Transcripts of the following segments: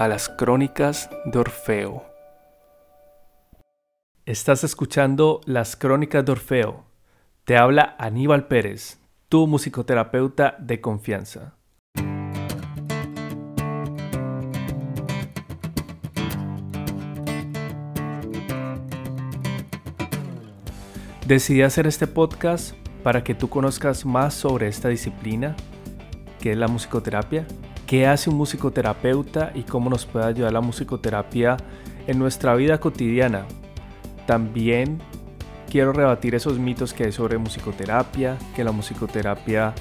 a las crónicas de Orfeo. Estás escuchando las crónicas de Orfeo. Te habla Aníbal Pérez, tu musicoterapeuta de confianza. Decidí hacer este podcast para que tú conozcas más sobre esta disciplina, que es la musicoterapia, qué hace un musicoterapeuta y cómo nos puede ayudar la musicoterapia en nuestra vida cotidiana. También quiero rebatir esos mitos que hay sobre musicoterapia, que la musicoterapia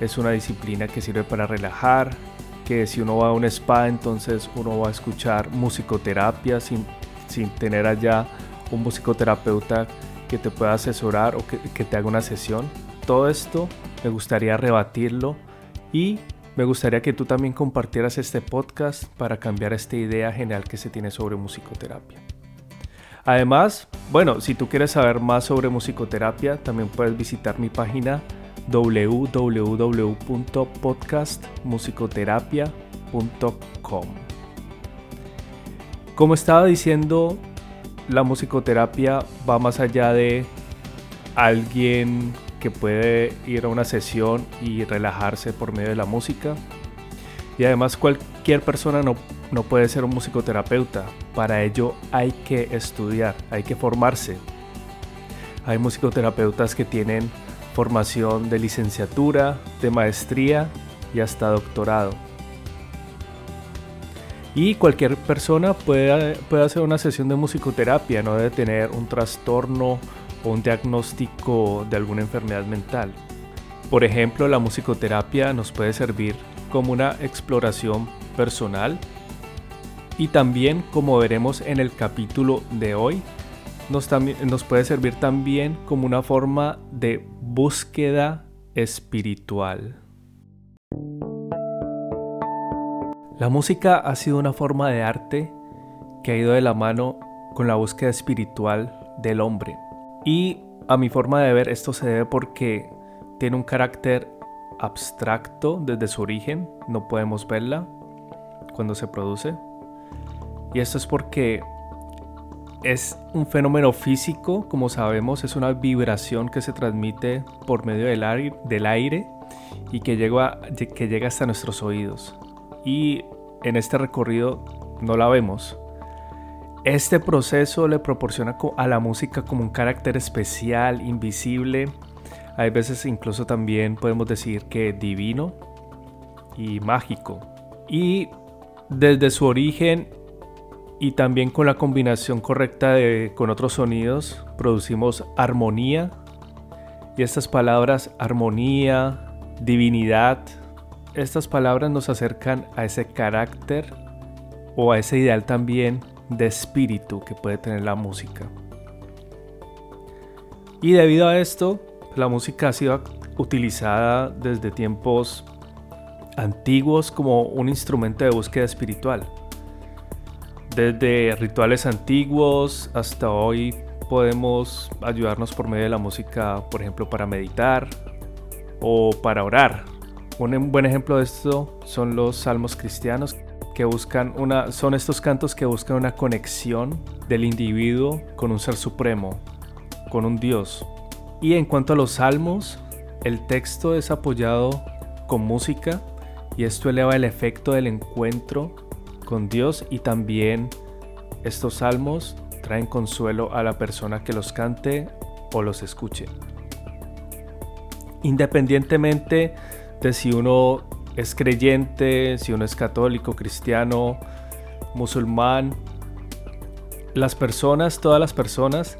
es una disciplina que sirve para relajar, que si uno va a un spa entonces uno va a escuchar musicoterapia sin, sin tener allá un musicoterapeuta que te pueda asesorar o que, que te haga una sesión. Todo esto me gustaría rebatirlo y me gustaría que tú también compartieras este podcast para cambiar esta idea general que se tiene sobre musicoterapia. Además, bueno, si tú quieres saber más sobre musicoterapia, también puedes visitar mi página www.podcastmusicoterapia.com. Como estaba diciendo, la musicoterapia va más allá de alguien que puede ir a una sesión y relajarse por medio de la música. Y además cualquier persona no, no puede ser un musicoterapeuta. Para ello hay que estudiar, hay que formarse. Hay musicoterapeutas que tienen formación de licenciatura, de maestría y hasta doctorado. Y cualquier persona puede, puede hacer una sesión de musicoterapia, no debe tener un trastorno un diagnóstico de alguna enfermedad mental. Por ejemplo, la musicoterapia nos puede servir como una exploración personal y también, como veremos en el capítulo de hoy, nos, nos puede servir también como una forma de búsqueda espiritual. La música ha sido una forma de arte que ha ido de la mano con la búsqueda espiritual del hombre. Y a mi forma de ver esto se debe porque tiene un carácter abstracto desde su origen, no podemos verla cuando se produce. Y esto es porque es un fenómeno físico, como sabemos, es una vibración que se transmite por medio del aire, y que llega hasta nuestros oídos. Y en este recorrido no la vemos, este proceso le proporciona a la música como un carácter especial, invisible, hay veces incluso también podemos decir que divino y mágico. Y desde su origen y también con la combinación correcta de, con otros sonidos, producimos armonía. Y estas palabras, armonía, divinidad, estas palabras nos acercan a ese carácter o a ese ideal también de espíritu que puede tener la música. Y debido a esto, la música ha sido utilizada desde tiempos antiguos como un instrumento de búsqueda espiritual. Desde rituales antiguos hasta hoy podemos ayudarnos por medio de la música, por ejemplo, para meditar o para orar. Un buen ejemplo de esto son los salmos cristianos que buscan una, son estos cantos que buscan una conexión del individuo con un ser supremo, con un Dios. Y en cuanto a los salmos, el texto es apoyado con música y esto eleva el efecto del encuentro con Dios y también estos salmos traen consuelo a la persona que los cante o los escuche. Independientemente de si uno es creyente, si uno es católico, cristiano, musulmán, las personas, todas las personas,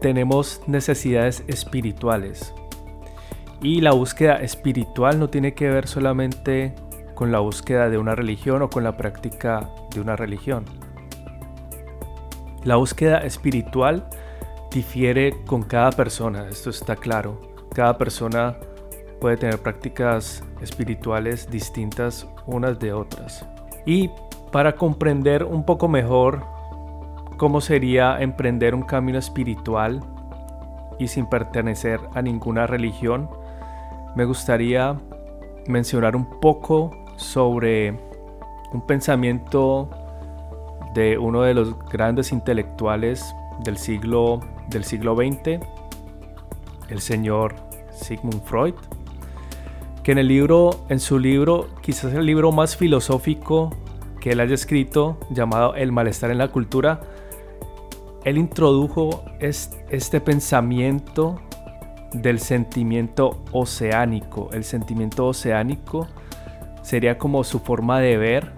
tenemos necesidades espirituales. Y la búsqueda espiritual no tiene que ver solamente con la búsqueda de una religión o con la práctica de una religión. La búsqueda espiritual difiere con cada persona, esto está claro. Cada persona puede tener prácticas espirituales distintas unas de otras. Y para comprender un poco mejor cómo sería emprender un camino espiritual y sin pertenecer a ninguna religión, me gustaría mencionar un poco sobre un pensamiento de uno de los grandes intelectuales del siglo, del siglo XX, el señor Sigmund Freud, que en el libro, en su libro, quizás el libro más filosófico que él haya escrito, llamado El malestar en la cultura, él introdujo este pensamiento del sentimiento oceánico. El sentimiento oceánico sería como su forma de ver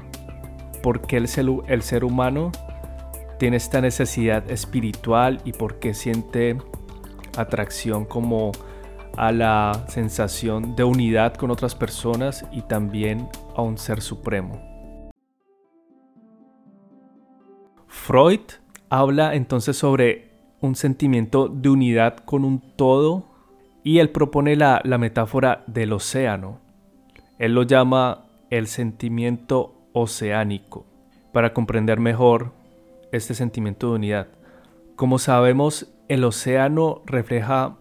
por qué el ser, el ser humano tiene esta necesidad espiritual y por qué siente atracción como a la sensación de unidad con otras personas y también a un ser supremo. Freud habla entonces sobre un sentimiento de unidad con un todo y él propone la, la metáfora del océano. Él lo llama el sentimiento oceánico para comprender mejor este sentimiento de unidad. Como sabemos, el océano refleja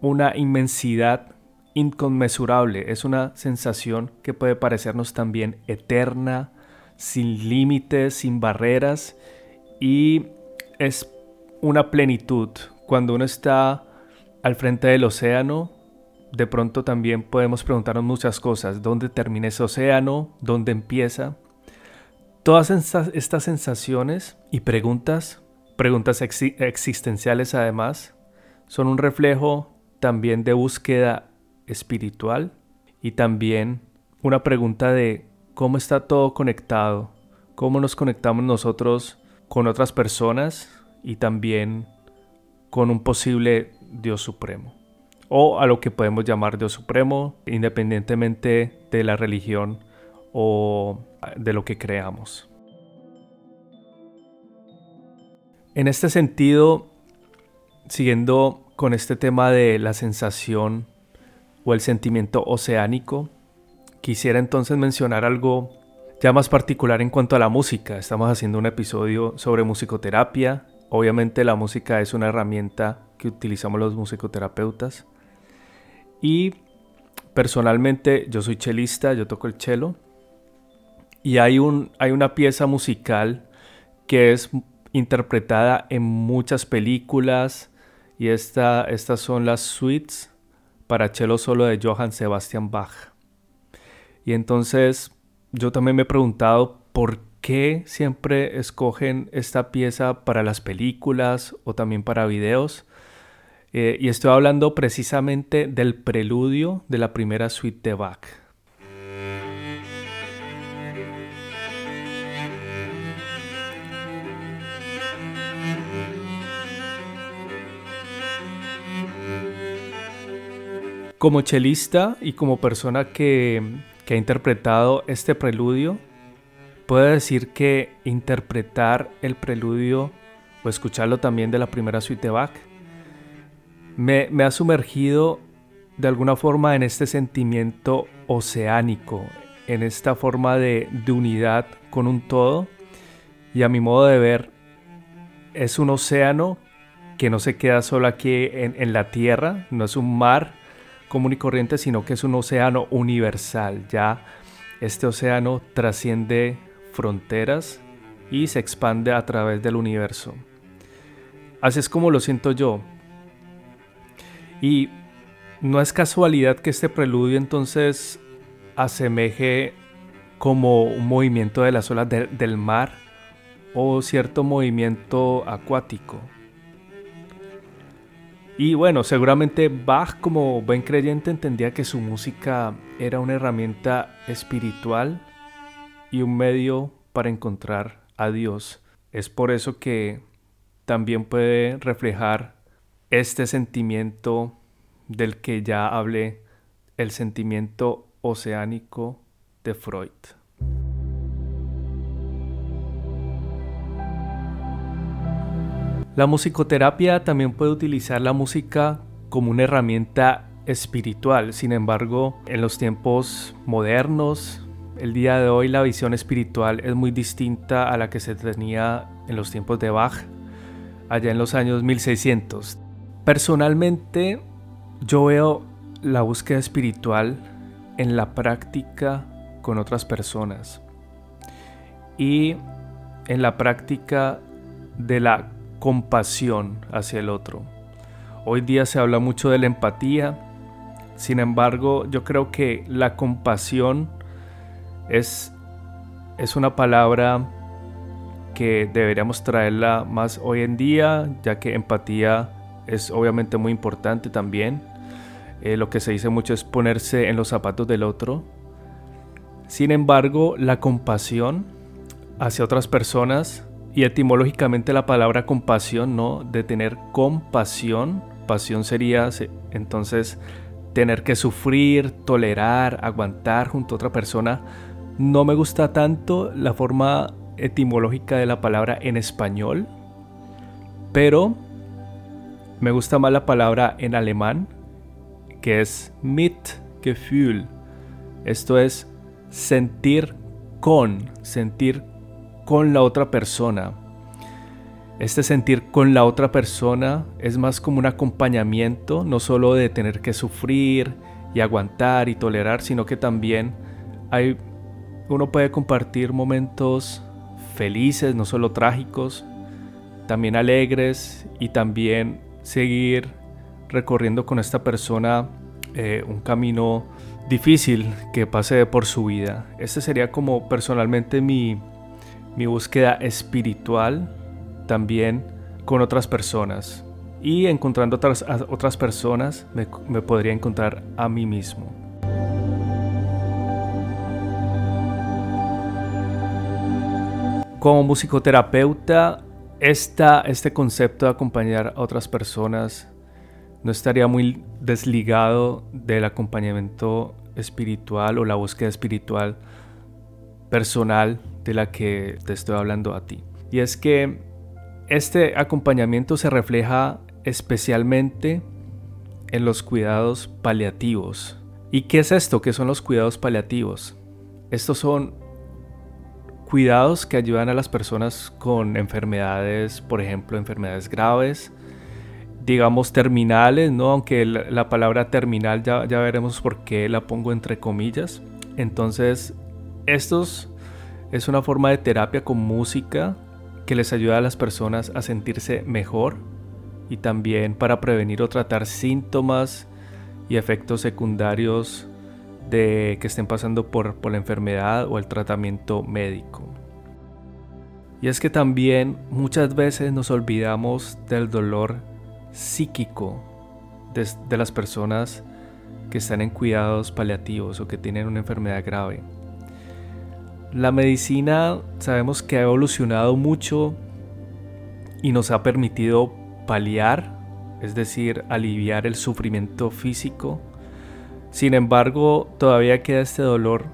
una inmensidad inconmensurable, es una sensación que puede parecernos también eterna, sin límites, sin barreras y es una plenitud. Cuando uno está al frente del océano, de pronto también podemos preguntarnos muchas cosas. ¿Dónde termina ese océano? ¿Dónde empieza? Todas estas sensaciones y preguntas, preguntas existenciales además, son un reflejo también de búsqueda espiritual y también una pregunta de cómo está todo conectado, cómo nos conectamos nosotros con otras personas y también con un posible Dios Supremo o a lo que podemos llamar Dios Supremo independientemente de la religión o de lo que creamos. En este sentido, siguiendo con este tema de la sensación o el sentimiento oceánico, quisiera entonces mencionar algo ya más particular en cuanto a la música. Estamos haciendo un episodio sobre musicoterapia. Obviamente la música es una herramienta que utilizamos los musicoterapeutas. Y personalmente yo soy chelista, yo toco el cello. Y hay, un, hay una pieza musical que es interpretada en muchas películas. Y esta, estas son las suites para cello solo de Johann Sebastian Bach. Y entonces yo también me he preguntado por qué siempre escogen esta pieza para las películas o también para videos. Eh, y estoy hablando precisamente del preludio de la primera suite de Bach. Como chelista y como persona que, ha interpretado este preludio, puedo decir que interpretar el preludio o escucharlo también de la primera suite de Bach me, ha sumergido de alguna forma en este sentimiento oceánico, en esta forma de, unidad con un todo. Y a mi modo de ver, es un océano que no se queda solo aquí en, la tierra, no es un mar común y corriente, sino que es un océano universal. Ya este océano trasciende fronteras y se expande a través del universo. Así es como lo siento yo. Y no es casualidad que este preludio entonces asemeje como un movimiento de las olas del mar o cierto movimiento acuático. Y bueno, seguramente Bach como buen creyente entendía que su música era una herramienta espiritual y un medio para encontrar a Dios. Es por eso que también puede reflejar este sentimiento del que ya hablé, el sentimiento oceánico de Freud. La musicoterapia también puede utilizar la música como una herramienta espiritual. Sin embargo, en los tiempos modernos, el día de hoy la visión espiritual es muy distinta a la que se tenía en los tiempos de Bach, allá en los años 1600. Personalmente, yo veo la búsqueda espiritual en la práctica con otras personas y en la práctica de la compasión hacia el otro. Hoy día se habla mucho de la empatía, sin embargo yo creo que la compasión es, es una palabra que deberíamos traerla más hoy en día, ya que empatía es obviamente muy importante también. Eh, lo que se dice mucho es ponerse en los zapatos del otro. Sin embargo, la compasión hacia otras personas y etimológicamente la palabra compasión, ¿no? De tener compasión, pasión sería entonces tener que sufrir, tolerar, aguantar junto a otra persona. No me gusta tanto la forma etimológica de la palabra en español, pero me gusta más la palabra en alemán, que es Mitgefühl. Esto es sentir con, sentir con la otra persona. Este sentir con la otra persona es más como un acompañamiento, no solo de tener que sufrir y aguantar y tolerar, sino que también hay, uno puede compartir momentos felices, no solo trágicos, también alegres y también seguir recorriendo con esta persona eh, un camino difícil que pase por su vida. Este sería como personalmente mi, mi búsqueda espiritual también con otras personas. Y encontrando otras, otras personas me, me podría encontrar a mí mismo. Como musicoterapeuta, esta, este concepto de acompañar a otras personas no estaría muy desligado del acompañamiento espiritual o la búsqueda espiritual personal de la que te estoy hablando a ti. Y es que este acompañamiento se refleja especialmente en los cuidados paliativos. ¿Y qué es esto? ¿Qué son los cuidados paliativos? Estos son cuidados que ayudan a las personas con enfermedades, por ejemplo, enfermedades graves, digamos terminales, ¿no? Aunque la, palabra terminal ya, ya veremos por qué la pongo entre comillas. Entonces, estos es una forma de terapia con música que les ayuda a las personas a sentirse mejor y también para prevenir o tratar síntomas y efectos secundarios de que estén pasando por, la enfermedad o el tratamiento médico. Y es que también muchas veces nos olvidamos del dolor psíquico de, de, las personas que están en cuidados paliativos o que tienen una enfermedad grave. La medicina sabemos que ha evolucionado mucho y nos ha permitido paliar, es decir, aliviar el sufrimiento físico sin embargo, todavía queda este dolor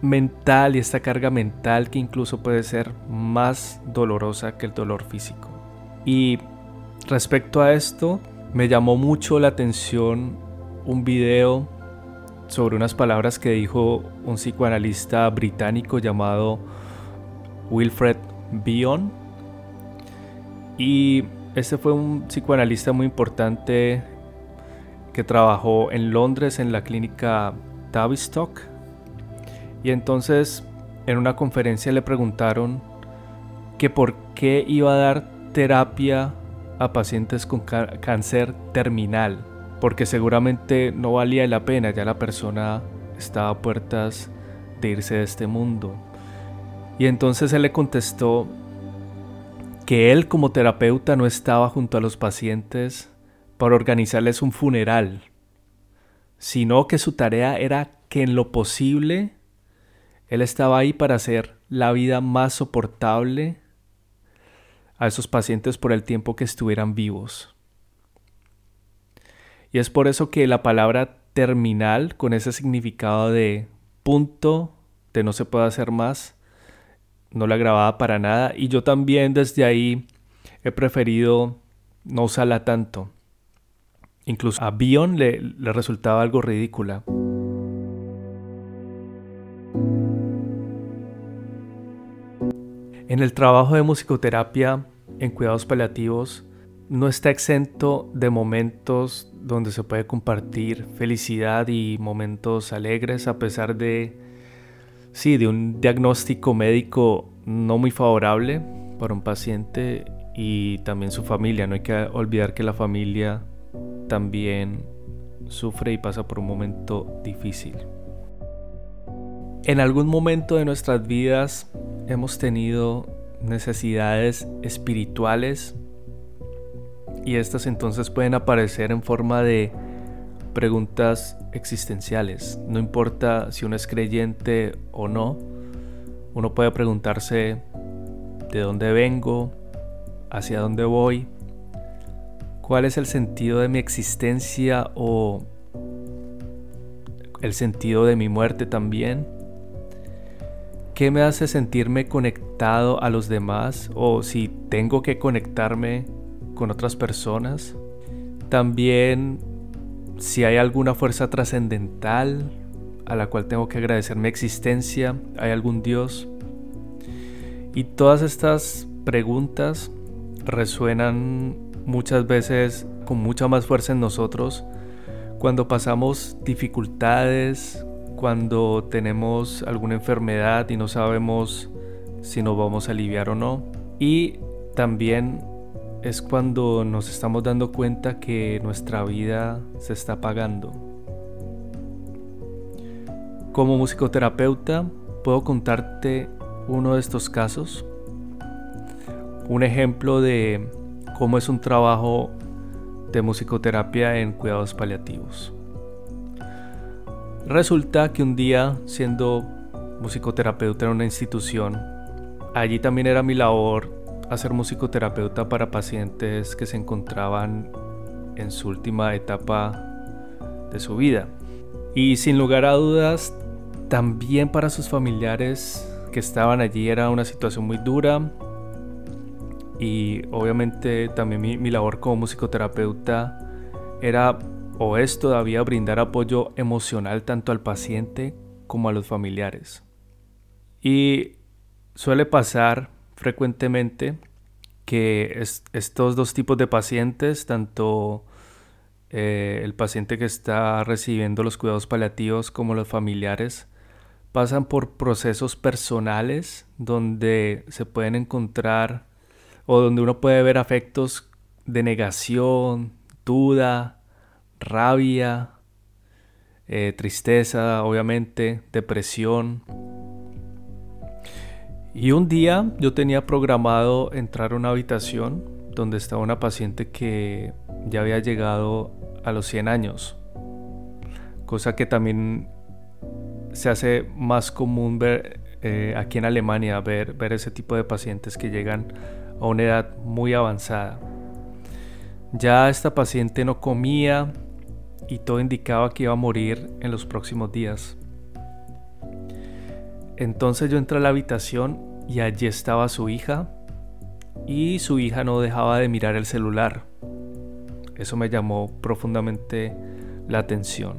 mental y esta carga mental que incluso puede ser más dolorosa que el dolor físico. Y respecto a esto, me llamó mucho la atención un video sobre unas palabras que dijo un psicoanalista británico llamado Wilfred Bion. Y este fue un psicoanalista muy importante que trabajó en Londres en la clínica Tavistock. Y entonces en una conferencia le preguntaron que por qué iba a dar terapia a pacientes con cáncer terminal, porque seguramente no valía la pena, ya la persona estaba a puertas de irse de este mundo. Y entonces él le contestó que él como terapeuta no estaba junto a los pacientes para organizarles un funeral, sino que su tarea era que en lo posible él estaba ahí para hacer la vida más soportable a esos pacientes por el tiempo que estuvieran vivos. Y es por eso que la palabra terminal, con ese significado de punto, de no se puede hacer más, no la grababa para nada. Y yo también desde ahí he preferido no usarla tanto. Incluso a Bion le, le resultaba algo ridícula. En el trabajo de musicoterapia en cuidados paliativos no está exento de momentos donde se puede compartir felicidad y momentos alegres a pesar de sí, de un diagnóstico médico no muy favorable para un paciente y también su familia. No hay que olvidar que la familia también sufre y pasa por un momento difícil. En algún momento de nuestras vidas hemos tenido necesidades espirituales y estas entonces pueden aparecer en forma de preguntas existenciales. No importa si uno es creyente o no, uno puede preguntarse de dónde vengo, hacia dónde voy, cuál es el sentido de mi existencia o el sentido de mi muerte también. ¿Qué me hace sentirme conectado a los demás o si tengo que conectarme con otras personas? También si hay alguna fuerza trascendental a la cual tengo que agradecer mi existencia, hay algún Dios. Y todas estas preguntas resuenan muchas veces con mucha más fuerza en nosotros cuando pasamos dificultades, cuando tenemos alguna enfermedad y no sabemos si nos vamos a aliviar o no. Y también es cuando nos estamos dando cuenta que nuestra vida se está apagando. Como musicoterapeuta puedo contarte uno de estos casos, un ejemplo de cómo es un trabajo de musicoterapia en cuidados paliativos. Resulta que un día, siendo musicoterapeuta en una institución, allí también era mi labor a ser musicoterapeuta para pacientes que se encontraban en su última etapa de su vida. Y sin lugar a dudas, también para sus familiares que estaban allí era una situación muy dura. Y obviamente también mi, mi labor como musicoterapeuta era o es todavía brindar apoyo emocional tanto al paciente como a los familiares. Y suele pasar frecuentemente que estos dos tipos de pacientes, tanto eh, el paciente que está recibiendo los cuidados paliativos como los familiares, pasan por procesos personales donde se pueden encontrar o donde uno puede ver afectos de negación, duda, rabia, eh, tristeza, obviamente, depresión, y un día yo tenía programado entrar a una habitación donde estaba una paciente que ya había llegado a los 100 años. Cosa que también se hace más común ver eh, aquí en Alemania, ver, ver ese tipo de pacientes que llegan a una edad muy avanzada. Ya esta paciente no comía y todo indicaba que iba a morir en los próximos días. Entonces yo entré a la habitación y allí estaba su hija y su hija no dejaba de mirar el celular. Eso me llamó profundamente la atención.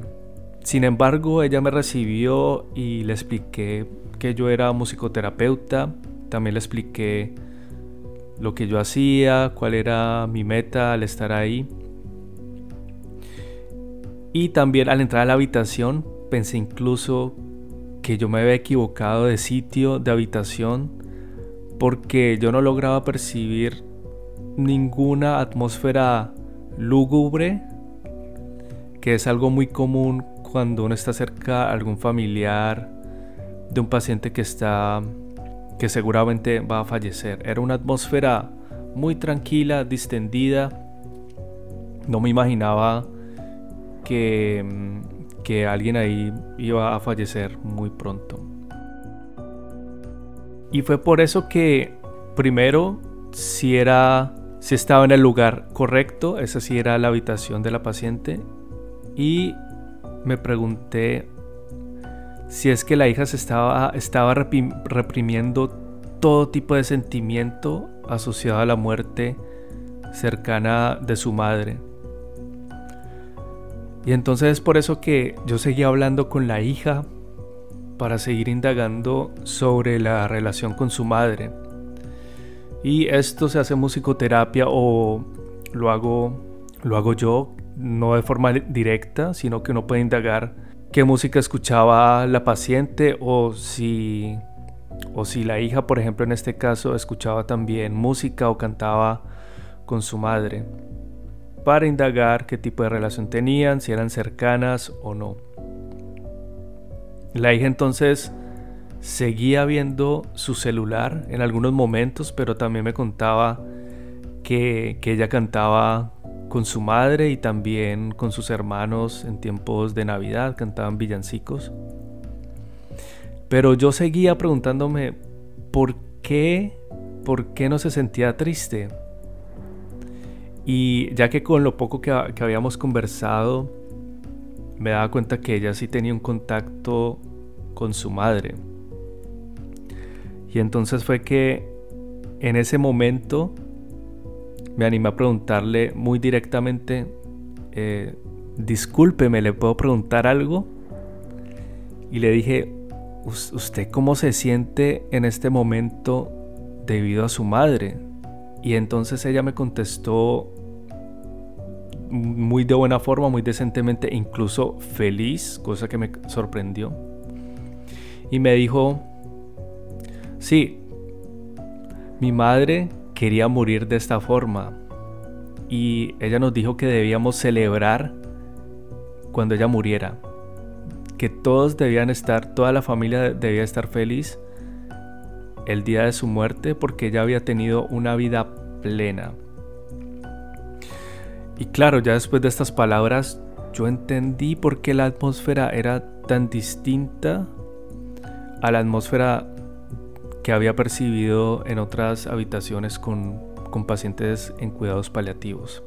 Sin embargo, ella me recibió y le expliqué que yo era musicoterapeuta, también le expliqué lo que yo hacía, cuál era mi meta al estar ahí. Y también al entrar a la habitación pensé incluso que yo me había equivocado de sitio, de habitación, porque yo no lograba percibir ninguna atmósfera lúgubre, que es algo muy común cuando uno está cerca a algún familiar de un paciente que está que seguramente va a fallecer. Era una atmósfera muy tranquila, distendida. No me imaginaba que mm, que alguien ahí iba a fallecer muy pronto. Y fue por eso que primero si era si estaba en el lugar correcto, esa sí era la habitación de la paciente y me pregunté si es que la hija se estaba estaba reprimiendo todo tipo de sentimiento asociado a la muerte cercana de su madre. Y entonces es por eso que yo seguía hablando con la hija para seguir indagando sobre la relación con su madre. Y esto se hace musicoterapia o lo hago, lo hago yo, no de forma directa, sino que uno puede indagar qué música escuchaba la paciente o si, o si la hija, por ejemplo, en este caso, escuchaba también música o cantaba con su madre para indagar qué tipo de relación tenían, si eran cercanas o no. La hija entonces seguía viendo su celular en algunos momentos, pero también me contaba que, ella cantaba con su madre y también con sus hermanos en tiempos de Navidad, cantaban villancicos. Pero yo seguía preguntándome por qué, por qué no se sentía triste. Y ya que con lo poco que, habíamos conversado, me daba cuenta que ella sí tenía un contacto con su madre. Y entonces fue que en ese momento me animé a preguntarle muy directamente, eh, discúlpeme, ¿le puedo preguntar algo? Y le dije, ¿usted cómo se siente en este momento debido a su madre? Y entonces ella me contestó muy de buena forma, muy decentemente, incluso feliz, cosa que me sorprendió. Y me dijo, sí, mi madre quería morir de esta forma. Y ella nos dijo que debíamos celebrar cuando ella muriera. Que todos debían estar, toda la familia debía estar feliz el día de su muerte porque ella había tenido una vida plena. Y claro, ya después de estas palabras, yo entendí por qué la atmósfera era tan distinta a la atmósfera que había percibido en otras habitaciones con, con pacientes en cuidados paliativos.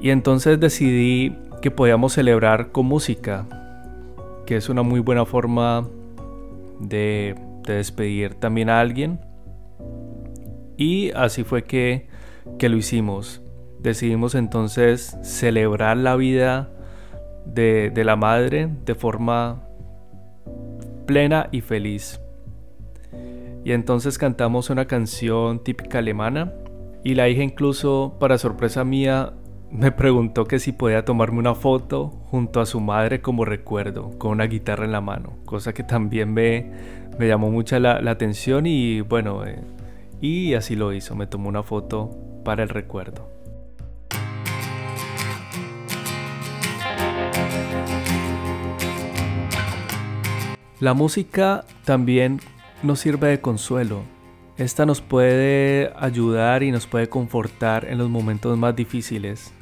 Y entonces decidí que podíamos celebrar con música, que es una muy buena forma de, de despedir también a alguien. Y así fue que que lo hicimos. Decidimos entonces celebrar la vida de, la madre de forma plena y feliz. Y entonces cantamos una canción típica alemana y la hija incluso, para sorpresa mía, me preguntó que si podía tomarme una foto junto a su madre como recuerdo, con una guitarra en la mano, cosa que también me, me llamó mucho la, atención y bueno, eh, y así lo hizo, me tomó una foto el recuerdo. La música también nos sirve de consuelo. Esta nos puede ayudar y nos puede confortar en los momentos más difíciles.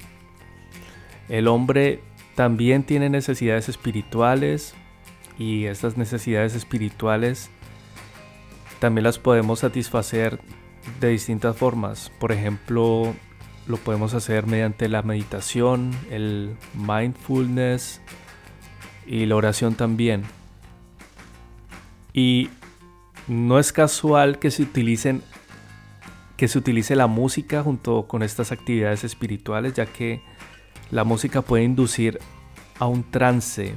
El hombre también tiene necesidades espirituales y estas necesidades espirituales también las podemos satisfacer de distintas formas. Por ejemplo, lo podemos hacer mediante la meditación, el mindfulness y la oración también. Y no es casual que se utilicen que se utilice la música junto con estas actividades espirituales, ya que la música puede inducir a un trance,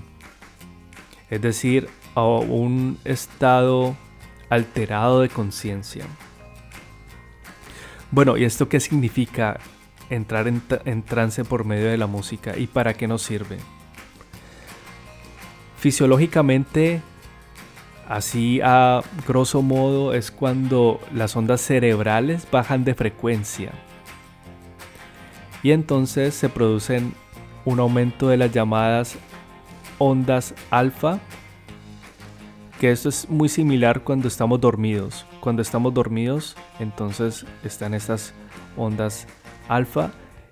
es decir, a un estado alterado de conciencia. Bueno, ¿y esto qué significa entrar en, trance por medio de la música y para qué nos sirve? Fisiológicamente, así a grosso modo, es cuando las ondas cerebrales bajan de frecuencia. Y entonces se producen un aumento de las llamadas ondas alfa que esto es muy similar cuando estamos dormidos. Cuando estamos dormidos, entonces están estas ondas alfa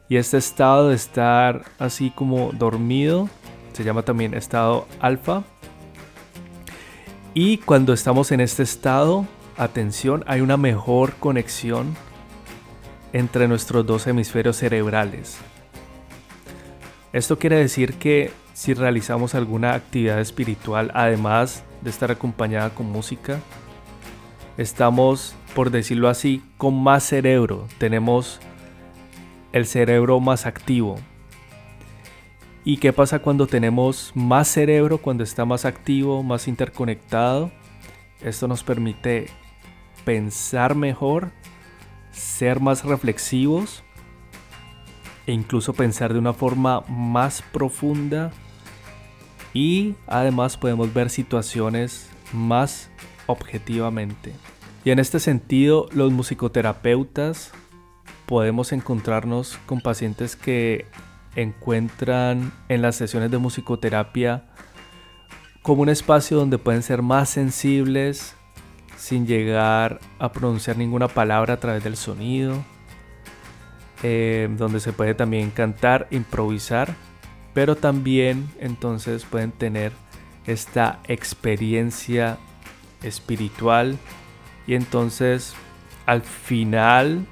y este estado de estar así como dormido se llama también estado alfa. Y cuando estamos en este estado, atención, hay una mejor conexión entre nuestros dos hemisferios cerebrales. Esto quiere decir que si realizamos alguna actividad espiritual, además de estar acompañada con música, estamos, por decirlo así, con más cerebro, tenemos el cerebro más activo. ¿Y qué pasa cuando tenemos más cerebro, cuando está más activo, más interconectado? Esto nos permite pensar mejor, ser más reflexivos e incluso pensar de una forma más profunda y además podemos ver situaciones más objetivamente. Y en este sentido, los musicoterapeutas podemos encontrarnos con pacientes que encuentran en las sesiones de musicoterapia como un espacio donde pueden ser más sensibles sin llegar a pronunciar ninguna palabra a través del sonido, eh, donde se puede también cantar, improvisar, pero también entonces pueden tener esta experiencia espiritual y entonces al final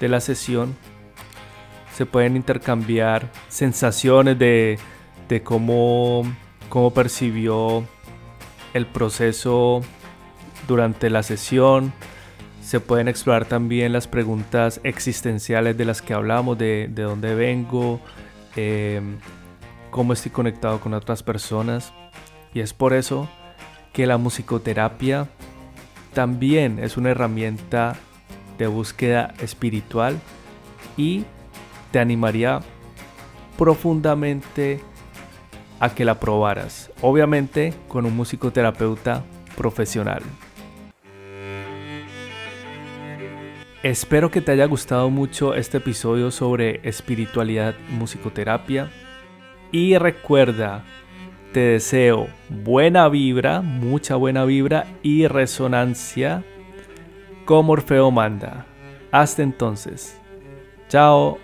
de la sesión se pueden intercambiar sensaciones de, de cómo, cómo percibió el proceso durante la sesión. Se pueden explorar también las preguntas existenciales de las que hablamos, de, de dónde vengo, em, cómo estoy conectado con otras personas. Y es por eso que la musicoterapia también es una herramienta de búsqueda espiritual y te animaría profundamente a que la probaras, obviamente con un musicoterapeuta profesional. Espero que te haya gustado mucho este episodio sobre espiritualidad musicoterapia. Y recuerda, te deseo buena vibra, mucha buena vibra y resonancia como Orfeo manda. Hasta entonces. Chao.